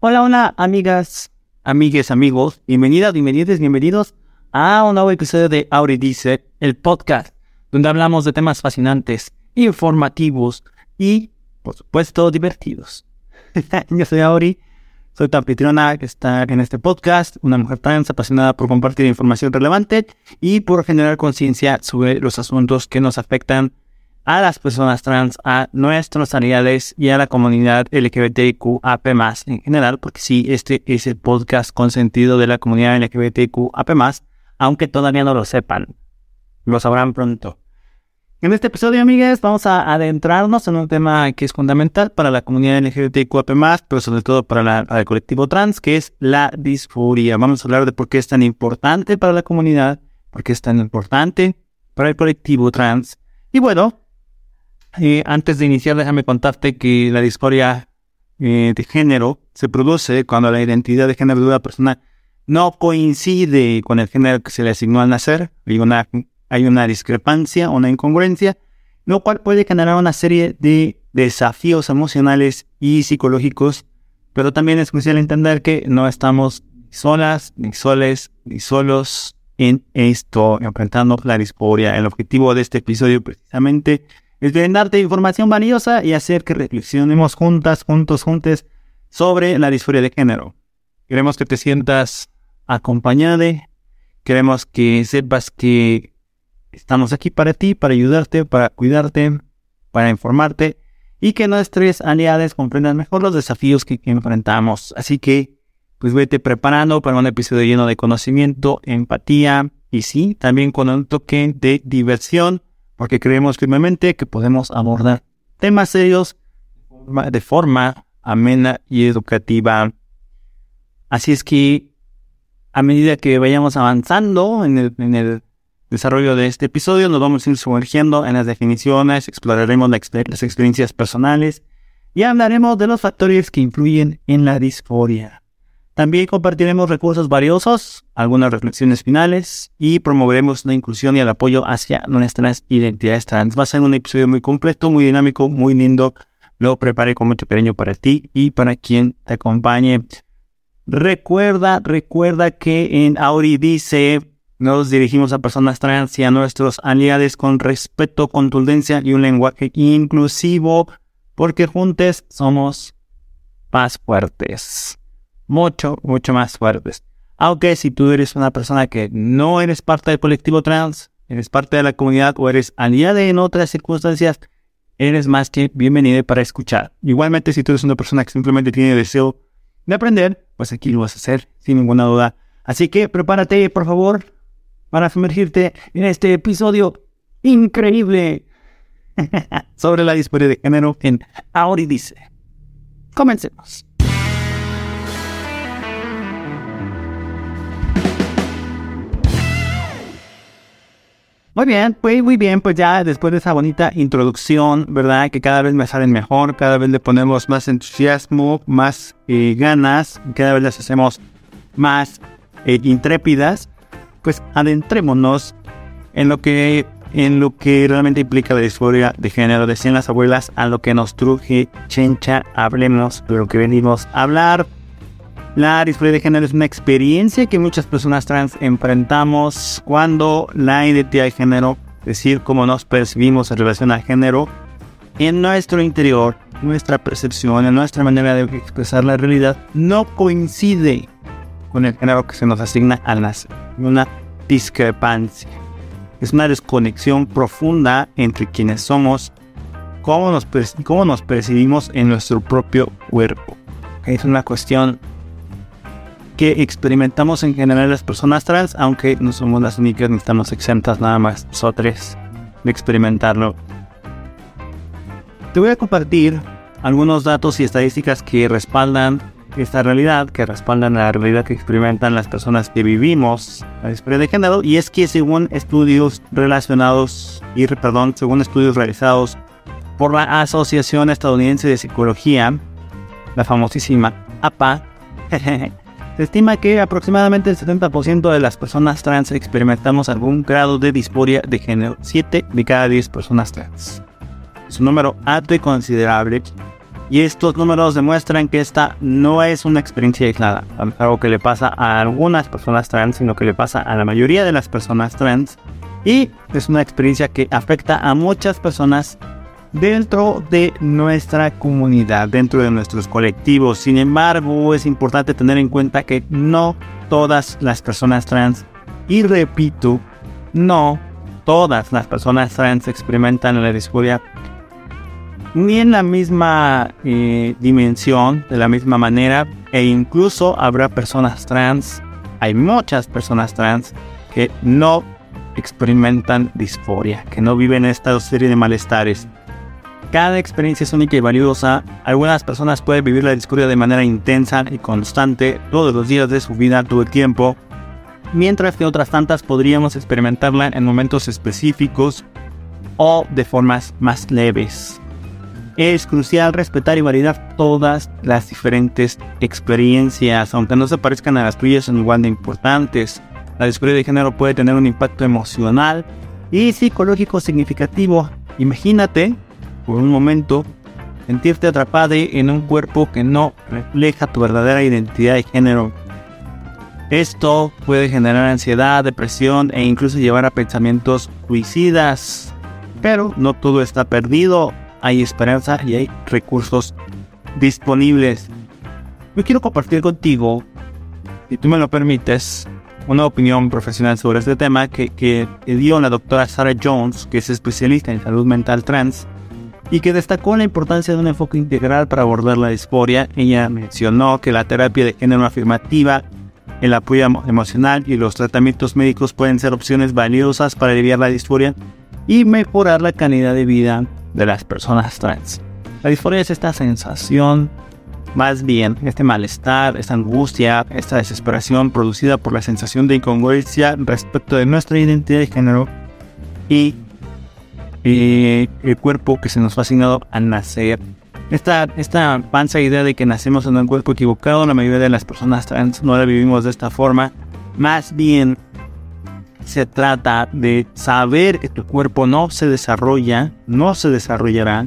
Hola, hola, amigas, amigues, amigos. Bienvenidas, bienvenidos, bienvenidos a un nuevo episodio de Auri Dice, el podcast, donde hablamos de temas fascinantes, informativos y, por supuesto, divertidos. Yo soy Auri, soy tu anfitriona que está en este podcast, una mujer trans apasionada por compartir información relevante y por generar conciencia sobre los asuntos que nos afectan a las personas trans, a nuestros aliados y a la comunidad LGBTQAP+, en general, porque sí, este es el podcast consentido de la comunidad LGBTQAP+, aunque todavía no lo sepan. Lo sabrán pronto. En este episodio, amigas, vamos a adentrarnos en un tema que es fundamental para la comunidad LGBTQAP+, pero sobre todo para, para el colectivo trans, que es la disforia. Vamos a hablar de por qué es tan importante para la comunidad, por qué es tan importante para el colectivo trans. Y bueno, antes de iniciar, déjame contarte que la disforia eh, de género se produce cuando la identidad de género de una persona no coincide con el género que se le asignó al nacer. Hay una, hay una discrepancia, una incongruencia, lo cual puede generar una serie de desafíos emocionales y psicológicos, pero también es crucial entender que no estamos solas, ni soles, ni solos en esto, enfrentando la disforia. El objetivo de este episodio precisamente es brindarte información valiosa y hacer que reflexionemos juntas, juntos, juntes sobre la disforia de género. Queremos que te sientas acompañada, queremos que sepas que estamos aquí para ti, para ayudarte, para cuidarte, para informarte y que nuestros aliados comprendan mejor los desafíos que, que enfrentamos. Así que, pues vete preparando para un episodio lleno de conocimiento, empatía y sí, también con un toque de diversión porque creemos firmemente que podemos abordar temas serios de forma amena y educativa. Así es que a medida que vayamos avanzando en el, desarrollo de este episodio, nos vamos a ir sumergiendo en las definiciones, exploraremos las experiencias personales y hablaremos de los factores que influyen en la disforia. También compartiremos recursos valiosos, algunas reflexiones finales y promoveremos la inclusión y el apoyo hacia nuestras identidades trans. Va a ser un episodio muy completo, muy dinámico, muy lindo. Lo preparé con mucho cariño para ti y para quien te acompañe. Recuerda, recuerda que en Auri dice, nos dirigimos a personas trans y a nuestros aliados con respeto, contundencia y un lenguaje inclusivo, porque juntos somos más fuertes mucho, mucho más fuertes. Aunque si tú eres una persona que no eres parte del colectivo trans, eres parte de la comunidad o eres aliada en otras circunstancias, eres más que bienvenido para escuchar. Igualmente, si tú eres una persona que simplemente tiene deseo de aprender, pues aquí lo vas a hacer sin ninguna duda. Así que prepárate, por favor, para sumergirte en este episodio increíble sobre la disparidad de género en Auri Dice. Comencemos. Muy bien, pues muy bien, pues ya después de esa bonita introducción, ¿verdad? Que cada vez me salen mejor, cada vez le ponemos más entusiasmo, más eh, ganas, cada vez las hacemos más eh, intrépidas, pues adentrémonos en lo que en lo que realmente implica la disforia de género, decían las abuelas, a lo que nos truje, chencha, hablemos de lo que venimos a hablar. La disforia de género es una experiencia que muchas personas trans enfrentamos cuando la identidad de género, es decir, cómo nos percibimos en relación al género, en nuestro interior, nuestra percepción, en nuestra manera de expresar la realidad, no coincide con el género que se nos asigna al nacer. Una discrepancia. Es una desconexión profunda entre quienes somos, cómo nos, cómo nos percibimos en nuestro propio cuerpo. Es una cuestión que experimentamos en general las personas trans, aunque no somos las únicas ni estamos exentas nada más nosotros de experimentarlo. Te voy a compartir algunos datos y estadísticas que respaldan esta realidad, que respaldan la realidad que experimentan las personas que vivimos la disparidad de género, y es que según estudios relacionados, y perdón, según estudios realizados por la Asociación Estadounidense de Psicología, la famosísima APA, Se estima que aproximadamente el 70% de las personas trans experimentamos algún grado de disforia de género, 7 de cada 10 personas trans. Es un número alto y considerable Y estos números demuestran que esta no es una experiencia aislada, algo que le pasa a algunas personas trans, sino que le pasa a la mayoría de las personas trans. Y es una experiencia que afecta a muchas personas dentro de nuestra comunidad, dentro de nuestros colectivos. Sin embargo, es importante tener en cuenta que no todas las personas trans, y repito, no todas las personas trans experimentan la disforia ni en la misma eh, dimensión, de la misma manera, e incluso habrá personas trans, hay muchas personas trans que no experimentan disforia, que no viven esta serie de malestares. Cada experiencia es única y valiosa. Algunas personas pueden vivir la disforia de manera intensa y constante todos los días de su vida, todo el tiempo, mientras que otras tantas podríamos experimentarla en momentos específicos o de formas más leves. Es crucial respetar y validar todas las diferentes experiencias, aunque no se parezcan a las tuyas, son igual de importantes. La disforia de género puede tener un impacto emocional y psicológico significativo. Imagínate, por un momento, sentirte atrapado en un cuerpo que no refleja tu verdadera identidad de género. Esto puede generar ansiedad, depresión e incluso llevar a pensamientos suicidas. Pero no todo está perdido hay esperanza y hay recursos disponibles. Yo quiero compartir contigo, si tú me lo permites, una opinión profesional sobre este tema que, que dio la doctora Sarah Jones, que es especialista en salud mental trans, y que destacó la importancia de un enfoque integral para abordar la disforia. Ella mencionó que la terapia de género afirmativa, el apoyo emocional y los tratamientos médicos pueden ser opciones valiosas para aliviar la disforia y mejorar la calidad de vida de las personas trans. La disforia es esta sensación, más bien este malestar, esta angustia, esta desesperación producida por la sensación de incongruencia respecto de nuestra identidad de género y el cuerpo que se nos fue asignado al nacer. Esta, esta panza idea de que nacemos en un cuerpo equivocado, la mayoría de las personas trans no la vivimos de esta forma. Más bien se trata de saber que tu cuerpo no se desarrolla, no se desarrollará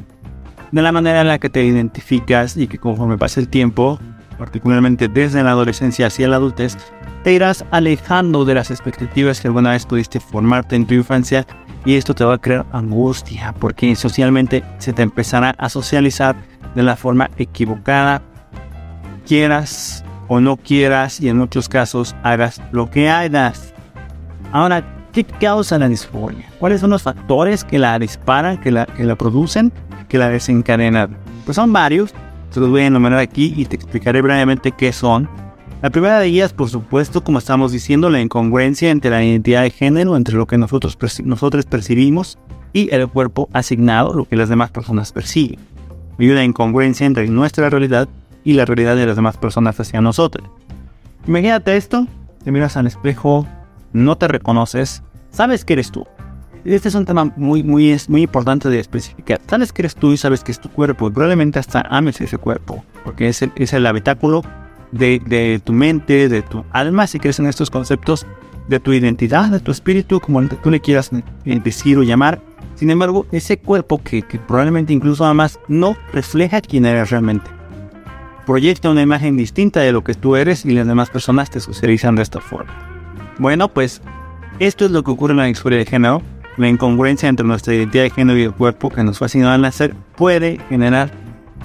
de la manera en la que te identificas y que conforme pase el tiempo, particularmente desde la adolescencia hacia la adultez, te irás alejando de las expectativas que alguna vez pudiste formarte en tu infancia y esto te va a crear angustia porque socialmente se te empezará a socializar de la forma equivocada, quieras o no quieras y en muchos casos hagas lo que hagas. Ahora, ¿qué causa la disforia? ¿Cuáles son los factores que la disparan, que la, que la producen, que la desencadenan? Pues son varios, te los voy a enumerar aquí y te explicaré brevemente qué son. La primera de ellas, por supuesto, como estamos diciendo, la incongruencia entre la identidad de género, entre lo que nosotros, nosotros percibimos y el cuerpo asignado, lo que las demás personas perciben. Hay una incongruencia entre nuestra realidad y la realidad de las demás personas hacia nosotros. Imagínate esto, te miras al espejo, no te reconoces, sabes que eres tú. Este es un tema muy, muy, muy importante de especificar. Sabes que eres tú y sabes que es tu cuerpo. Y probablemente hasta ames ese cuerpo, porque es el, es el habitáculo de, tu mente, de tu alma, si crees en estos conceptos, de tu identidad, de tu espíritu, como tú le quieras eh, decir o llamar. Sin embargo, ese cuerpo que, probablemente incluso además no refleja quién eres realmente. Proyecta una imagen distinta de lo que tú eres y las demás personas te socializan de esta forma. Bueno, pues esto es lo que ocurre en la disforia de género. La incongruencia entre nuestra identidad de género y el cuerpo que nos asignado al nacer puede generar,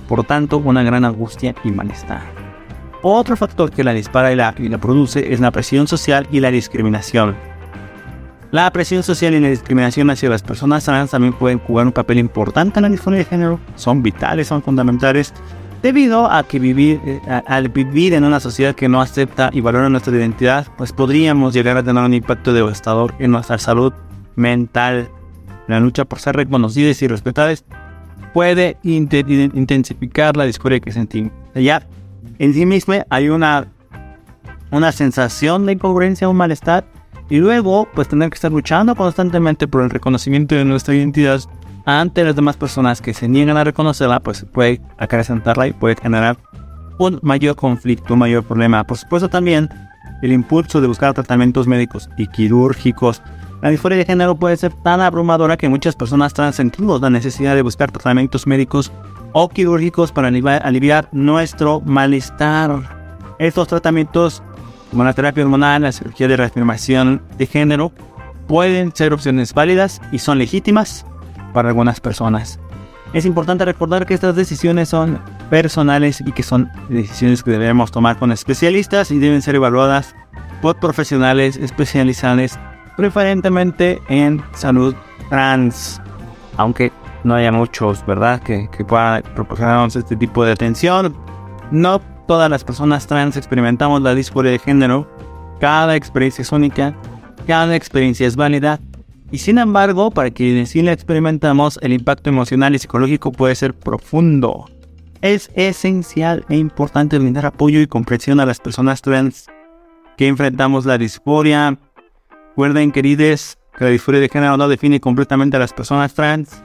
por tanto, una gran angustia y malestar. Otro factor que la dispara y la, y la produce es la presión social y la discriminación. La presión social y la discriminación hacia las personas trans también pueden jugar un papel importante en la disforia de género, son vitales, son fundamentales, Debido a que vivir, eh, al vivir en una sociedad que no acepta y valora nuestra identidad, pues podríamos llegar a tener un impacto devastador en nuestra salud mental. La lucha por ser reconocidas y respetadas puede intensificar la discordia que sentimos. Ya en sí misma hay una, una sensación de incongruencia, un malestar, y luego pues tener que estar luchando constantemente por el reconocimiento de nuestra identidad ante las demás personas que se niegan a reconocerla, pues puede acrecentarla y puede generar un mayor conflicto, un mayor problema. Por supuesto también el impulso de buscar tratamientos médicos y quirúrgicos. La disforia de género puede ser tan abrumadora que muchas personas trans la necesidad de buscar tratamientos médicos o quirúrgicos para aliviar, nuestro malestar. Estos tratamientos, como la terapia hormonal, la cirugía de reafirmación de género, pueden ser opciones válidas y son legítimas para algunas personas. Es importante recordar que estas decisiones son personales y que son decisiones que debemos tomar con especialistas y deben ser evaluadas por profesionales especializados preferentemente en salud trans. Aunque no haya muchos, ¿verdad?, que, que puedan proporcionarnos este tipo de atención. No todas las personas trans experimentamos la disforia de género. Cada experiencia es única, cada experiencia es válida. Y sin embargo, para quienes sí la experimentamos, el impacto emocional y psicológico puede ser profundo. Es esencial e importante brindar apoyo y comprensión a las personas trans que enfrentamos la disforia. Recuerden, queridos, que la disforia de género no define completamente a las personas trans.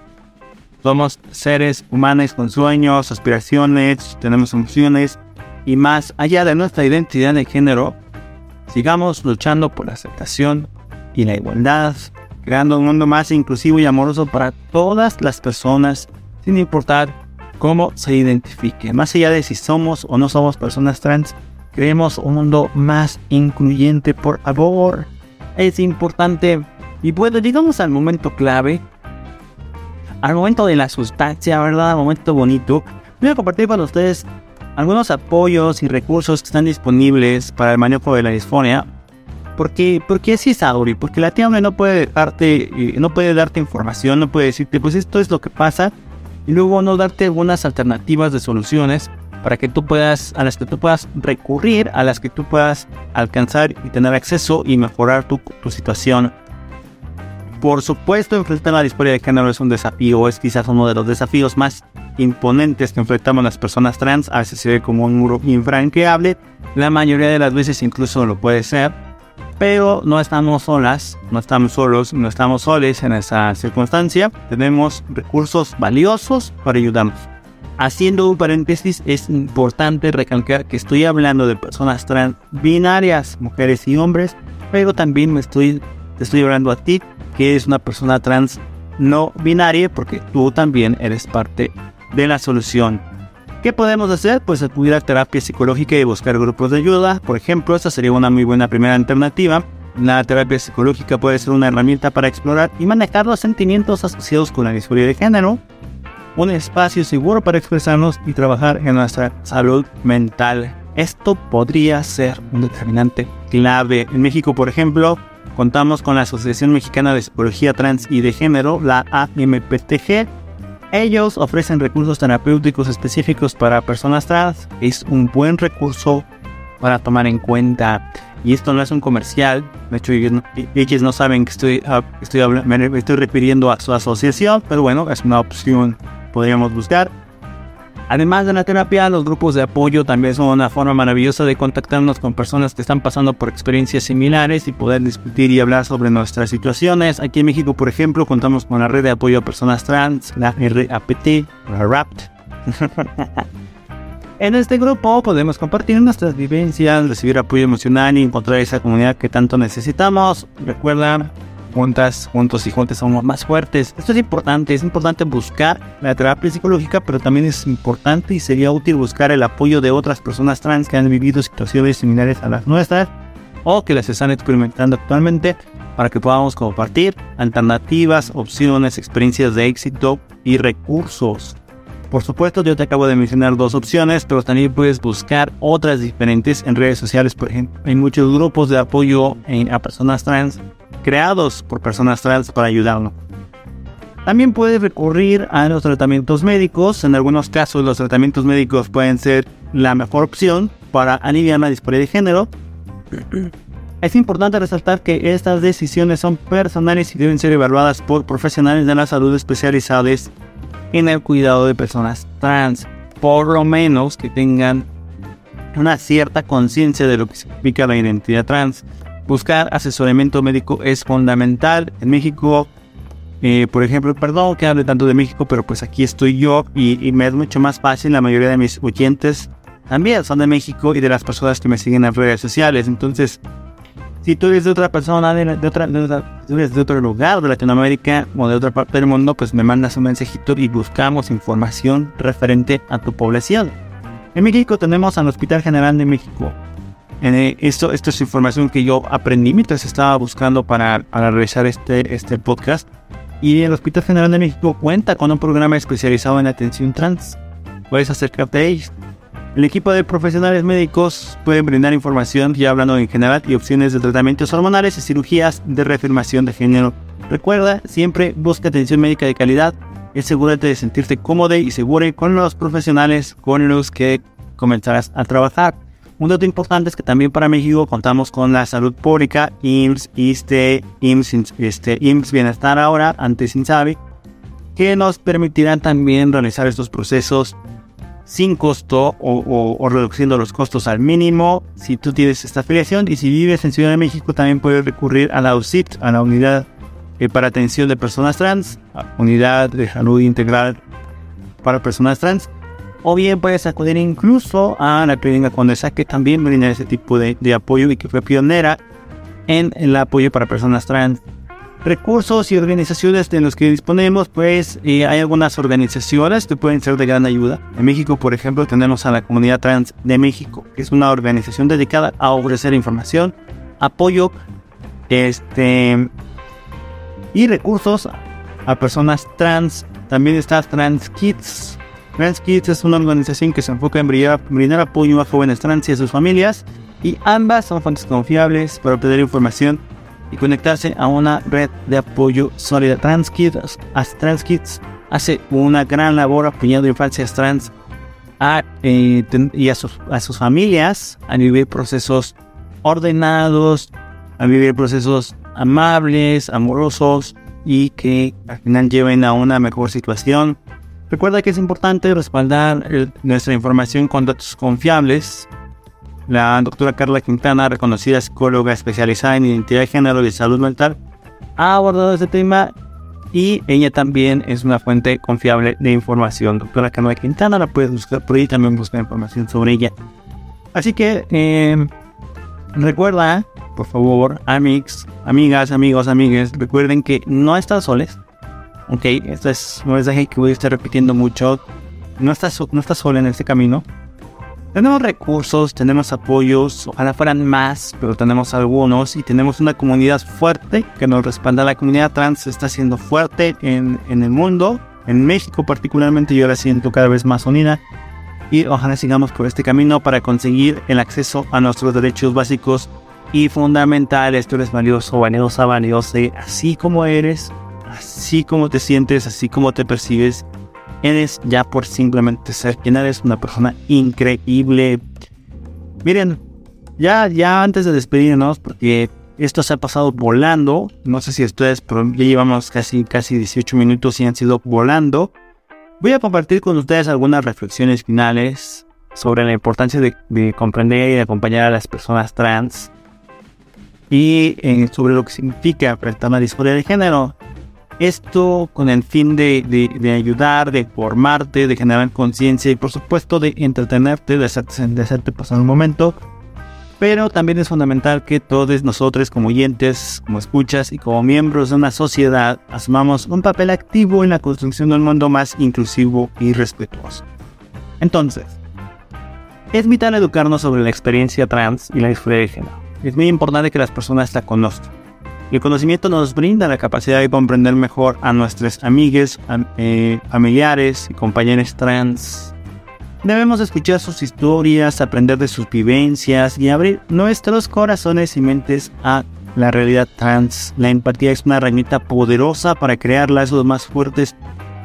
Somos seres humanos con sueños, aspiraciones, tenemos emociones y más allá de nuestra identidad de género, sigamos luchando por la aceptación y la igualdad, creando un mundo más inclusivo y amoroso para todas las personas, sin importar cómo se identifique. Más allá de si somos o no somos personas trans, creemos un mundo más incluyente, por favor. Es importante. Y bueno, llegamos al momento clave, al momento de la sustancia, ¿verdad? Al momento bonito. Voy a compartir con ustedes algunos apoyos y recursos que están disponibles para el manejo de la disfonia. Porque, porque así es Auri, porque la tía no puede darte, eh, no puede darte información, no puede decirte, pues esto es lo que pasa, y luego no darte algunas alternativas de soluciones para que tú puedas, a las que tú puedas recurrir, a las que tú puedas alcanzar y tener acceso y mejorar tu, tu situación. Por supuesto, enfrentar la disforia de género es un desafío, es quizás uno de los desafíos más imponentes que enfrentamos las personas trans, a veces se ve como un muro infranqueable, la mayoría de las veces incluso lo puede ser, pero no estamos solas, no estamos solos, no estamos soles en esa circunstancia, tenemos recursos valiosos para ayudarnos. Haciendo un paréntesis, es importante recalcar que estoy hablando de personas trans binarias, mujeres y hombres, pero también me estoy, te estoy hablando a ti, que es una persona trans no binaria, porque tú también eres parte de la solución. ¿Qué podemos hacer? Pues acudir a terapia psicológica y buscar grupos de ayuda. Por ejemplo, esta sería una muy buena primera alternativa. La terapia psicológica puede ser una herramienta para explorar y manejar los sentimientos asociados con la disforia de género. Un espacio seguro para expresarnos y trabajar en nuestra salud mental. Esto podría ser un determinante clave. En México, por ejemplo, contamos con la Asociación Mexicana de Psicología Trans y de Género, la AMPTG, ellos ofrecen recursos terapéuticos específicos para personas trans. Es un buen recurso para tomar en cuenta. Y esto no es un comercial. De hecho, ellos no saben que estoy, ah, estoy, me estoy refiriendo a su asociación. Pero bueno, es una opción podríamos buscar. Además de la terapia, los grupos de apoyo también son una forma maravillosa de contactarnos con personas que están pasando por experiencias similares y poder discutir y hablar sobre nuestras situaciones. Aquí en México, por ejemplo, contamos con la red de apoyo a personas trans, la RAPT, en este grupo podemos compartir nuestras vivencias, recibir apoyo emocional y encontrar esa comunidad que tanto necesitamos. Recuerda, juntas, juntos y juntos somos más fuertes. Esto es importante, es importante buscar la terapia psicológica, pero también es importante y sería útil buscar el apoyo de otras personas trans que han vivido situaciones similares a las nuestras o que las están experimentando actualmente para que podamos compartir alternativas, opciones, experiencias de éxito y recursos. Por supuesto, yo te acabo de mencionar dos opciones, pero también puedes buscar otras diferentes en redes sociales. Por ejemplo, hay muchos grupos de apoyo a personas trans creados por personas trans para ayudarnos. También puede recurrir a los tratamientos médicos. En algunos casos los tratamientos médicos pueden ser la mejor opción para aliviar la disforia de género. Es importante resaltar que estas decisiones son personales y deben ser evaluadas por profesionales de la salud especializados en el cuidado de personas trans. Por lo menos que tengan una cierta conciencia de lo que significa la identidad trans. Buscar asesoramiento médico es fundamental. En México, eh, por ejemplo, perdón que hable tanto de México, pero pues aquí estoy yo y, me es mucho más fácil. La mayoría de mis oyentes también son de México y de las personas que me siguen en redes sociales. Entonces, Si tú eres de otra persona, de, otra, si eres de otro lugar de Latinoamérica o de otra parte del mundo, pues me mandas un mensajito y buscamos información referente a tu población. En México tenemos al Hospital General de México. Eh, esto, esto es información que yo aprendí mientras estaba buscando para, para realizar este, este podcast. Y el Hospital General de México cuenta con un programa especializado en atención trans. Puedes acercarte a ellos. El equipo de profesionales médicos puede brindar información ya hablando en general y opciones de tratamientos hormonales y cirugías de reafirmación de género. Recuerda, siempre busca atención médica de calidad. Asegúrate de sentirte cómodo y seguro con los profesionales con los que comenzarás a trabajar. Un dato importante es que también para México contamos con la salud pública, IMSS, ISTE, IMSS, este, Bienestar ahora, antes INSABI, que nos permitirán también realizar estos procesos sin costo o, reduciendo los costos al mínimo si tú tienes esta afiliación y si vives en Ciudad de México también puedes recurrir a la UCIT, a la unidad eh, para atención de personas trans, unidad de salud integral para personas trans o bien puedes acudir incluso a la clínica Condesa que también brinda ese tipo de, de apoyo y que fue pionera en el apoyo para personas trans recursos y organizaciones de los que disponemos, pues eh, hay algunas organizaciones que pueden ser de gran ayuda. En México, por ejemplo, tenemos a la Comunidad Trans de México, que es una organización dedicada a ofrecer información, apoyo este, y recursos a personas trans. También está Trans Kids. Trans Kids es una organización que se enfoca en brindar, brindar apoyo a jóvenes trans y a sus familias, y ambas son fuentes confiables para obtener información y conectarse a una red de apoyo sólida. TransKids, TransKids hace una gran labor apoyando infancias trans eh, y a sus, a sus familias a vivir procesos ordenados, a vivir procesos amables, amorosos y que al final lleven a una mejor situación. Recuerda que es importante respaldar nuestra información con datos confiables la doctora Carla Quintana, reconocida psicóloga especializada en identidad de género y salud mental, ha abordado este tema y ella también es una fuente confiable de información. Doctora Carla Quintana la puedes buscar por ahí, también busca información sobre ella. Así que em, recuerda, por favor, amigos, amigas, amigos, amigues, recuerden que no están soles. Ok, este es un mensaje que voy a estar repitiendo mucho. No estás, no estás sola en este camino. Tenemos recursos, tenemos apoyos, ojalá fueran más, pero tenemos algunos y tenemos una comunidad fuerte que nos respalda. La comunidad trans está siendo fuerte en, en el mundo, en México particularmente yo la siento cada vez más unida y ojalá sigamos por este camino para conseguir el acceso a nuestros derechos básicos y fundamentales. Tú eres valioso, valiosa, valiosa, así como eres, así como te sientes, así como te percibes eres ya por simplemente ser quien eres, una persona increíble. Miren, ya, ya antes de despedirnos, porque esto se ha pasado volando, no sé si ustedes, pero ya llevamos casi, casi 18 minutos y han sido volando. Voy a compartir con ustedes algunas reflexiones finales sobre la importancia de, comprender y de acompañar a las personas trans y eh, sobre lo que significa enfrentar la disforia de género. Esto con el fin de, ayudar, de formarte, de generar conciencia y por supuesto de entretenerte, de hacerte, pasar un momento. Pero también es fundamental que todos nosotros como oyentes, como escuchas y como miembros de una sociedad asumamos un papel activo en la construcción de un mundo más inclusivo y respetuoso. Entonces, es vital educarnos sobre la experiencia trans y la disforia de género. Es muy importante que las personas la conozcan el conocimiento nos brinda la capacidad de comprender mejor a nuestros amigos, eh, familiares y compañeros trans. Debemos escuchar sus historias, aprender de sus vivencias y abrir nuestros corazones y mentes a la realidad trans. La empatía es una herramienta poderosa para crear lazos más fuertes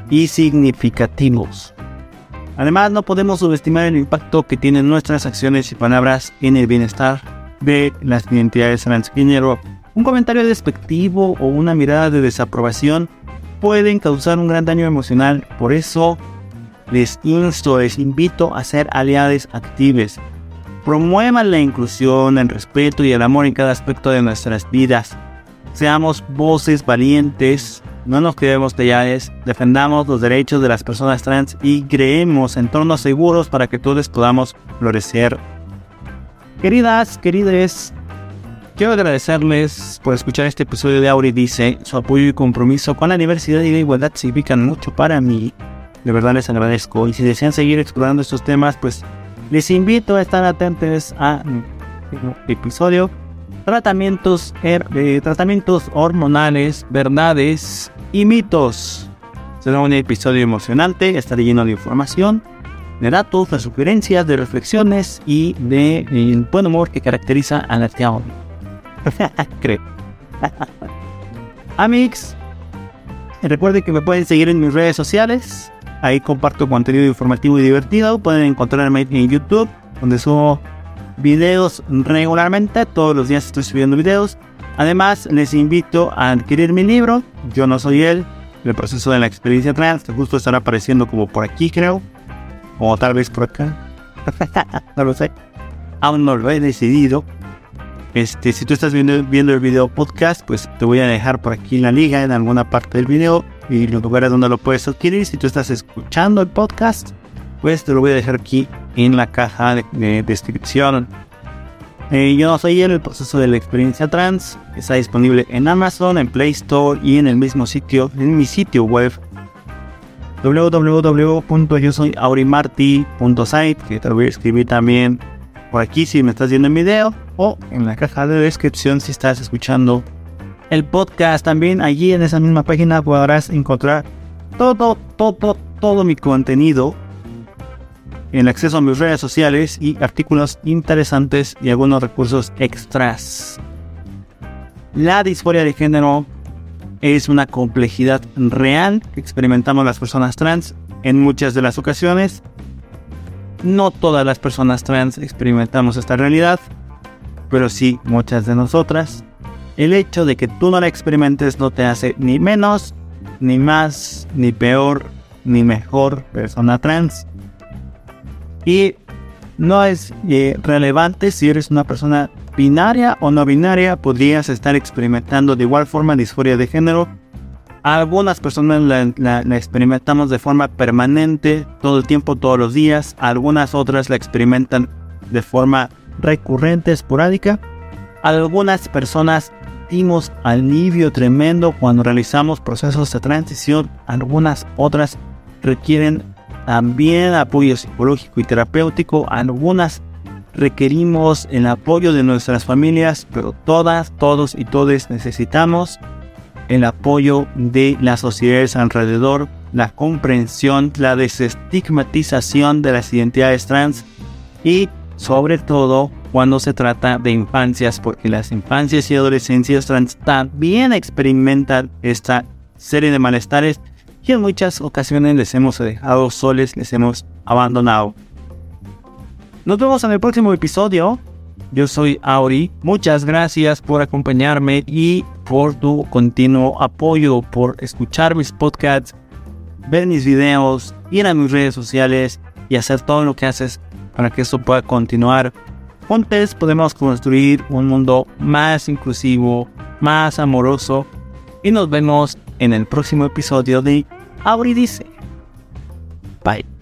y significativos. Además, no podemos subestimar el impacto que tienen nuestras acciones y palabras en el bienestar de las identidades transgénero un comentario despectivo o una mirada de desaprobación pueden causar un gran daño emocional. Por eso les insto, les invito a ser aliados activos. Promuevan la inclusión, el respeto y el amor en cada aspecto de nuestras vidas. Seamos voces valientes, no nos quedemos callados, defendamos los derechos de las personas trans y creemos entornos seguros para que todos podamos florecer. Queridas, queridos, Quiero agradecerles por escuchar este episodio de Auri Dice. Su apoyo y compromiso con la diversidad y la igualdad significan mucho para mí. De verdad les agradezco. Y si desean seguir explorando estos temas, pues les invito a estar atentos a episodio. Tratamientos, eh, tratamientos hormonales, verdades y mitos. Será un episodio emocionante, estaré lleno de información, de datos, de sugerencias, de reflexiones y de el buen humor que caracteriza a la tía Creo. Amix, recuerden que me pueden seguir en mis redes sociales. Ahí comparto contenido informativo y divertido. Pueden encontrarme en YouTube, donde subo videos regularmente. Todos los días estoy subiendo videos. Además, les invito a adquirir mi libro, Yo no soy él, el proceso de la experiencia trans, justo estará apareciendo como por aquí, creo. O tal vez por acá. no lo sé. Aún no lo he decidido. Este, si tú estás viendo, viendo el video podcast, pues te voy a dejar por aquí la liga en alguna parte del video y los lugares donde lo puedes adquirir. Si tú estás escuchando el podcast, pues te lo voy a dejar aquí en la caja de, descripción. Eh, yo no soy en el proceso de la experiencia trans. Está disponible en Amazon, en Play Store y en el mismo sitio, en mi sitio web www.yosoyaurimarty.site que te lo voy a escribir también por aquí si me estás viendo en video o en la caja de descripción si estás escuchando el podcast. También allí en esa misma página podrás encontrar todo, todo, todo mi contenido en acceso a mis redes sociales y artículos interesantes y algunos recursos extras. La disforia de género es una complejidad real que experimentamos las personas trans en muchas de las ocasiones no todas las personas trans experimentamos esta realidad, pero sí muchas de nosotras. El hecho de que tú no la experimentes no te hace ni menos, ni más, ni peor, ni mejor persona trans. Y no es eh, relevante si eres una persona binaria o no binaria, podrías estar experimentando de igual forma disforia de género algunas personas la, experimentamos de forma permanente, todo el tiempo, todos los días. Algunas otras la experimentan de forma recurrente, esporádica. Algunas personas sentimos alivio tremendo cuando realizamos procesos de transición. Algunas otras requieren también apoyo psicológico y terapéutico. Algunas requerimos el apoyo de nuestras familias, pero todas, todos y todes necesitamos el apoyo de las sociedades alrededor, la comprensión, la desestigmatización de las identidades trans y sobre todo cuando se trata de infancias, porque las infancias y adolescencias trans también experimentan esta serie de malestares y en muchas ocasiones les hemos dejado soles, les hemos abandonado. Nos vemos en el próximo episodio. Yo soy Auri. Muchas gracias por acompañarme y por tu continuo apoyo, por escuchar mis podcasts, ver mis videos, ir a mis redes sociales y hacer todo lo que haces para que esto pueda continuar. Juntos podemos construir un mundo más inclusivo, más amoroso y nos vemos en el próximo episodio de Auri Dice. Bye.